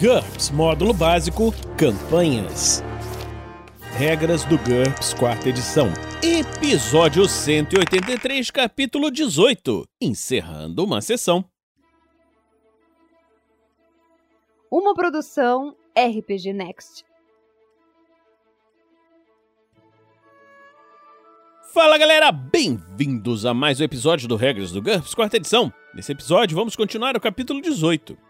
GURPS Módulo Básico Campanhas. Regras do GURPS Quarta Edição. Episódio 183, capítulo 18. Encerrando uma sessão. Uma produção RPG Next. Fala galera, bem-vindos a mais um episódio do Regras do GURPS Quarta Edição. Nesse episódio vamos continuar o capítulo 18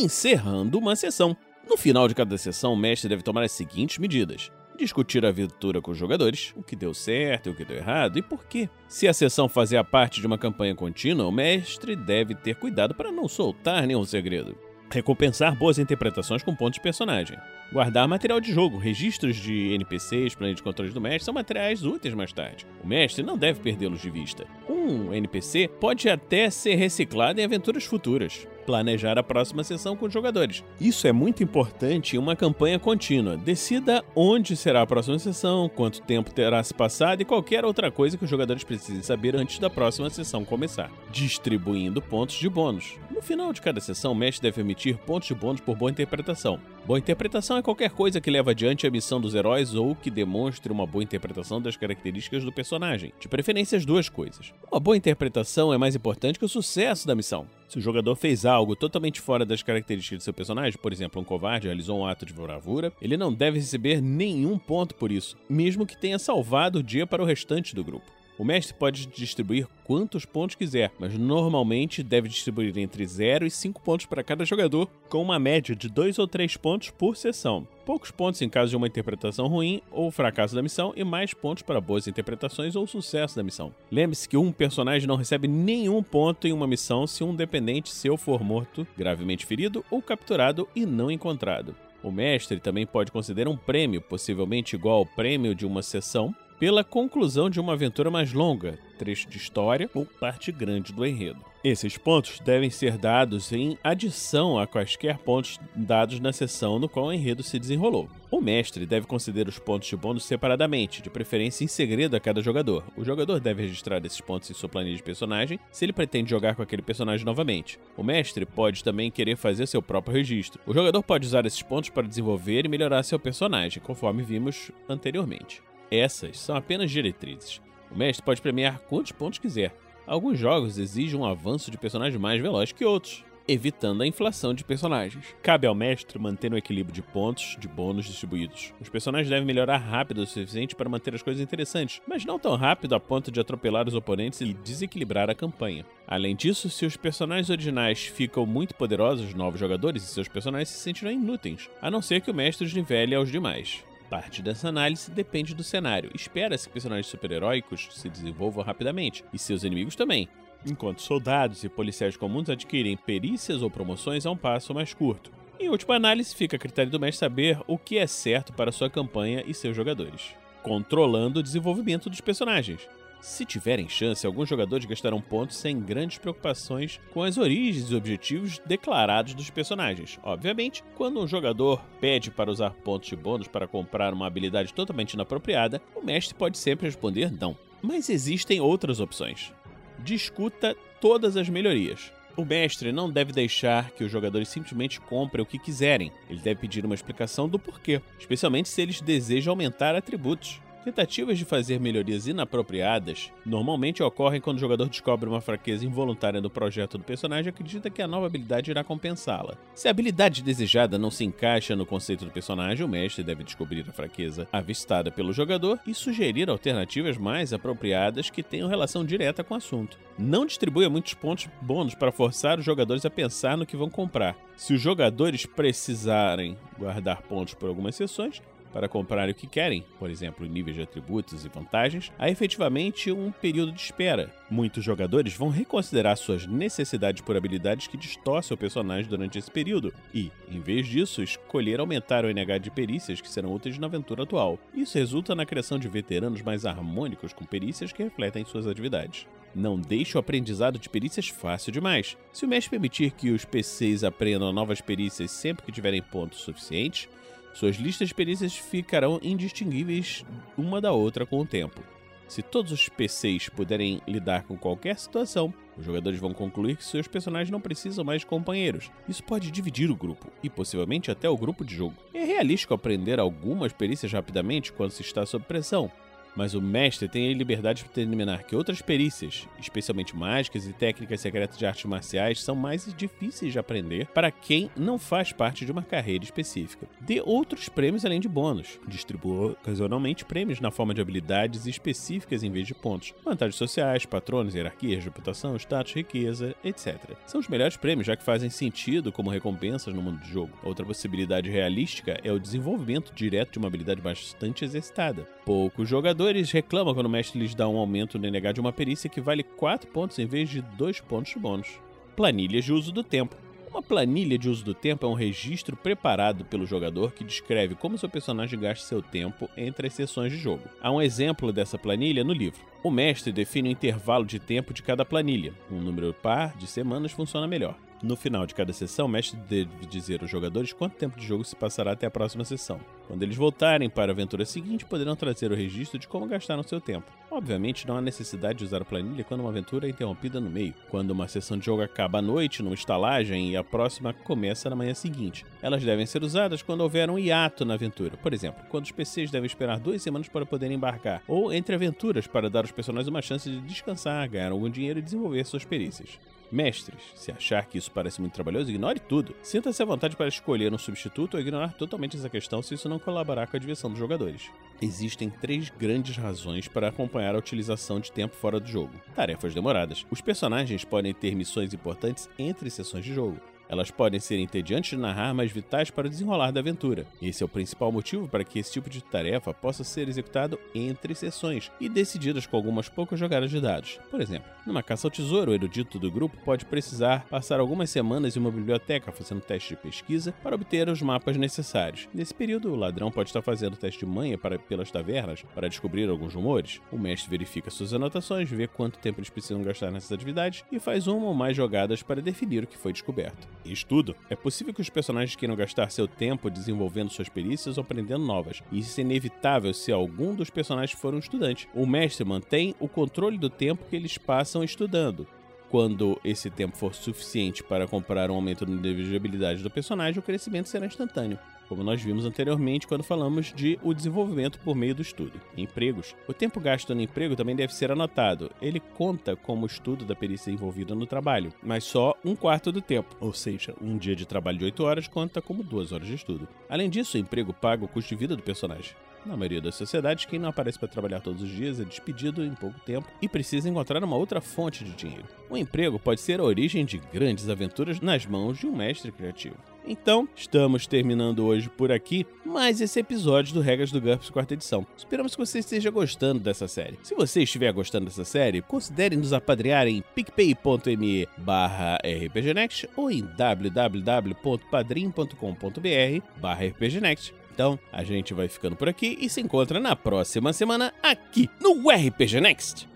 encerrando uma sessão. No final de cada sessão, o mestre deve tomar as seguintes medidas: discutir a aventura com os jogadores, o que deu certo e o que deu errado e por quê. Se a sessão fazia parte de uma campanha contínua, o mestre deve ter cuidado para não soltar nenhum segredo. Recompensar boas interpretações com pontos de personagem. Guardar material de jogo, registros de NPCs, planos de controle do mestre são materiais úteis mais tarde. O mestre não deve perdê-los de vista. Um NPC pode até ser reciclado em aventuras futuras planejar a próxima sessão com os jogadores. Isso é muito importante em uma campanha contínua. Decida onde será a próxima sessão, quanto tempo terá se passado e qualquer outra coisa que os jogadores precisem saber antes da próxima sessão começar, distribuindo pontos de bônus. No final de cada sessão, o mestre deve emitir pontos de bônus por boa interpretação. Boa interpretação é qualquer coisa que leve adiante a missão dos heróis ou que demonstre uma boa interpretação das características do personagem. De preferência, as duas coisas. Uma boa interpretação é mais importante que o sucesso da missão. Se o jogador fez algo totalmente fora das características de seu personagem, por exemplo, um covarde realizou um ato de bravura, ele não deve receber nenhum ponto por isso, mesmo que tenha salvado o dia para o restante do grupo. O mestre pode distribuir quantos pontos quiser, mas normalmente deve distribuir entre 0 e 5 pontos para cada jogador, com uma média de 2 ou 3 pontos por sessão. Poucos pontos em caso de uma interpretação ruim ou fracasso da missão, e mais pontos para boas interpretações ou sucesso da missão. Lembre-se que um personagem não recebe nenhum ponto em uma missão se um dependente seu for morto, gravemente ferido ou capturado e não encontrado. O mestre também pode conceder um prêmio, possivelmente igual ao prêmio de uma sessão, pela conclusão de uma aventura mais longa, trecho de história ou parte grande do enredo. Esses pontos devem ser dados em adição a quaisquer pontos dados na sessão no qual o enredo se desenrolou. O mestre deve conceder os pontos de bônus separadamente, de preferência em segredo a cada jogador. O jogador deve registrar esses pontos em sua planilha de personagem se ele pretende jogar com aquele personagem novamente. O mestre pode também querer fazer seu próprio registro. O jogador pode usar esses pontos para desenvolver e melhorar seu personagem, conforme vimos anteriormente. Essas são apenas diretrizes. O mestre pode premiar quantos pontos quiser. Alguns jogos exigem um avanço de personagem mais veloz que outros, evitando a inflação de personagens. Cabe ao mestre manter um equilíbrio de pontos de bônus distribuídos. Os personagens devem melhorar rápido o suficiente para manter as coisas interessantes, mas não tão rápido a ponto de atropelar os oponentes e desequilibrar a campanha. Além disso, se os personagens originais ficam muito poderosos, novos jogadores e seus personagens se sentirão inúteis, a não ser que o mestre os nivele aos demais. Parte dessa análise depende do cenário. Espera-se que personagens super-heróicos se desenvolvam rapidamente, e seus inimigos também, enquanto soldados e policiais comuns adquirem perícias ou promoções a um passo mais curto. Em última análise, fica a critério do mestre saber o que é certo para sua campanha e seus jogadores, controlando o desenvolvimento dos personagens. Se tiverem chance, alguns jogadores gastarão pontos sem grandes preocupações com as origens e objetivos declarados dos personagens. Obviamente, quando um jogador pede para usar pontos de bônus para comprar uma habilidade totalmente inapropriada, o mestre pode sempre responder não. Mas existem outras opções. Discuta todas as melhorias. O mestre não deve deixar que os jogadores simplesmente comprem o que quiserem. Ele deve pedir uma explicação do porquê, especialmente se eles desejam aumentar atributos. Tentativas de fazer melhorias inapropriadas normalmente ocorrem quando o jogador descobre uma fraqueza involuntária no projeto do personagem e acredita que a nova habilidade irá compensá-la. Se a habilidade desejada não se encaixa no conceito do personagem, o mestre deve descobrir a fraqueza avistada pelo jogador e sugerir alternativas mais apropriadas que tenham relação direta com o assunto. Não distribua muitos pontos bônus para forçar os jogadores a pensar no que vão comprar. Se os jogadores precisarem guardar pontos por algumas sessões, para comprar o que querem, por exemplo, níveis de atributos e vantagens, há efetivamente um período de espera. Muitos jogadores vão reconsiderar suas necessidades por habilidades que distorcem o personagem durante esse período e, em vez disso, escolher aumentar o NH de perícias que serão úteis na aventura atual. Isso resulta na criação de veteranos mais harmônicos com perícias que refletem suas atividades. Não deixe o aprendizado de perícias fácil demais. Se o mestre permitir que os PCs aprendam novas perícias sempre que tiverem pontos suficientes, suas listas de perícias ficarão indistinguíveis uma da outra com o tempo. Se todos os PCs puderem lidar com qualquer situação, os jogadores vão concluir que seus personagens não precisam mais de companheiros. Isso pode dividir o grupo, e possivelmente até o grupo de jogo. É realístico aprender algumas perícias rapidamente quando se está sob pressão, mas o mestre tem liberdade de determinar que outras perícias, especialmente mágicas e técnicas secretas de artes marciais, são mais difíceis de aprender para quem não faz parte de uma carreira específica. Dê outros prêmios além de bônus. Distribua ocasionalmente prêmios na forma de habilidades específicas em vez de pontos. Vantagens sociais, patronos, hierarquias, reputação, status, riqueza, etc. São os melhores prêmios, já que fazem sentido como recompensas no mundo do jogo. Outra possibilidade realística é o desenvolvimento direto de uma habilidade bastante exercitada. Poucos jogadores reclamam quando o mestre lhes dá um aumento no NH de uma perícia que vale 4 pontos em vez de 2 pontos bônus. Planilhas de uso do tempo. Uma planilha de uso do tempo é um registro preparado pelo jogador que descreve como seu personagem gasta seu tempo entre as sessões de jogo. Há um exemplo dessa planilha no livro. O mestre define o intervalo de tempo de cada planilha. Um número par de semanas funciona melhor. No final de cada sessão, o mestre deve dizer aos jogadores quanto tempo de jogo se passará até a próxima sessão. Quando eles voltarem para a aventura seguinte, poderão trazer o registro de como gastaram seu tempo. Obviamente, não há necessidade de usar a planilha quando uma aventura é interrompida no meio, quando uma sessão de jogo acaba à noite numa estalagem e a próxima começa na manhã seguinte. Elas devem ser usadas quando houver um hiato na aventura, por exemplo, quando os PCs devem esperar duas semanas para poderem embarcar, ou entre aventuras para dar aos personagens uma chance de descansar, ganhar algum dinheiro e desenvolver suas perícias. Mestres, se achar que isso parece muito trabalhoso, ignore tudo. Sinta-se à vontade para escolher um substituto ou ignorar totalmente essa questão se isso não colaborar com a diversão dos jogadores. Existem três grandes razões para acompanhar a utilização de tempo fora do jogo. Tarefas demoradas. Os personagens podem ter missões importantes entre sessões de jogo. Elas podem ser entediantes de narrar, mas vitais para o desenrolar da aventura. Esse é o principal motivo para que esse tipo de tarefa possa ser executado entre sessões e decididas com algumas poucas jogadas de dados. Por exemplo, numa caça ao tesouro, o erudito do grupo pode precisar passar algumas semanas em uma biblioteca fazendo teste de pesquisa para obter os mapas necessários. Nesse período, o ladrão pode estar fazendo teste de manha para, pelas tavernas para descobrir alguns rumores. O mestre verifica suas anotações, vê quanto tempo eles precisam gastar nessas atividades e faz uma ou mais jogadas para definir o que foi descoberto estudo, é possível que os personagens queiram gastar seu tempo desenvolvendo suas perícias ou aprendendo novas. E isso é inevitável se algum dos personagens for um estudante. O mestre mantém o controle do tempo que eles passam estudando. Quando esse tempo for suficiente para comprar um aumento no nível de habilidade do personagem, o crescimento será instantâneo como nós vimos anteriormente quando falamos de o desenvolvimento por meio do estudo. empregos, o tempo gasto no emprego também deve ser anotado. Ele conta como estudo da perícia envolvida no trabalho, mas só um quarto do tempo, ou seja, um dia de trabalho de 8 horas conta como duas horas de estudo. Além disso, o emprego paga o custo de vida do personagem. Na maioria das sociedades, quem não aparece para trabalhar todos os dias é despedido em pouco tempo e precisa encontrar uma outra fonte de dinheiro. O emprego pode ser a origem de grandes aventuras nas mãos de um mestre criativo. Então, estamos terminando hoje por aqui mais esse episódio do Regras do GURPS quarta edição. Esperamos que você esteja gostando dessa série. Se você estiver gostando dessa série, considere nos apadrear em picpay.me barra rpgnext ou em www.padrim.com.br barra rpgnext. Então, a gente vai ficando por aqui e se encontra na próxima semana aqui no RPG Next.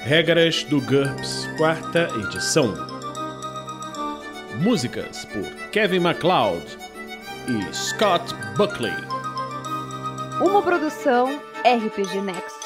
Regras do GURPS, quarta edição. Músicas por Kevin MacLeod e Scott Buckley. Uma produção RPG Next.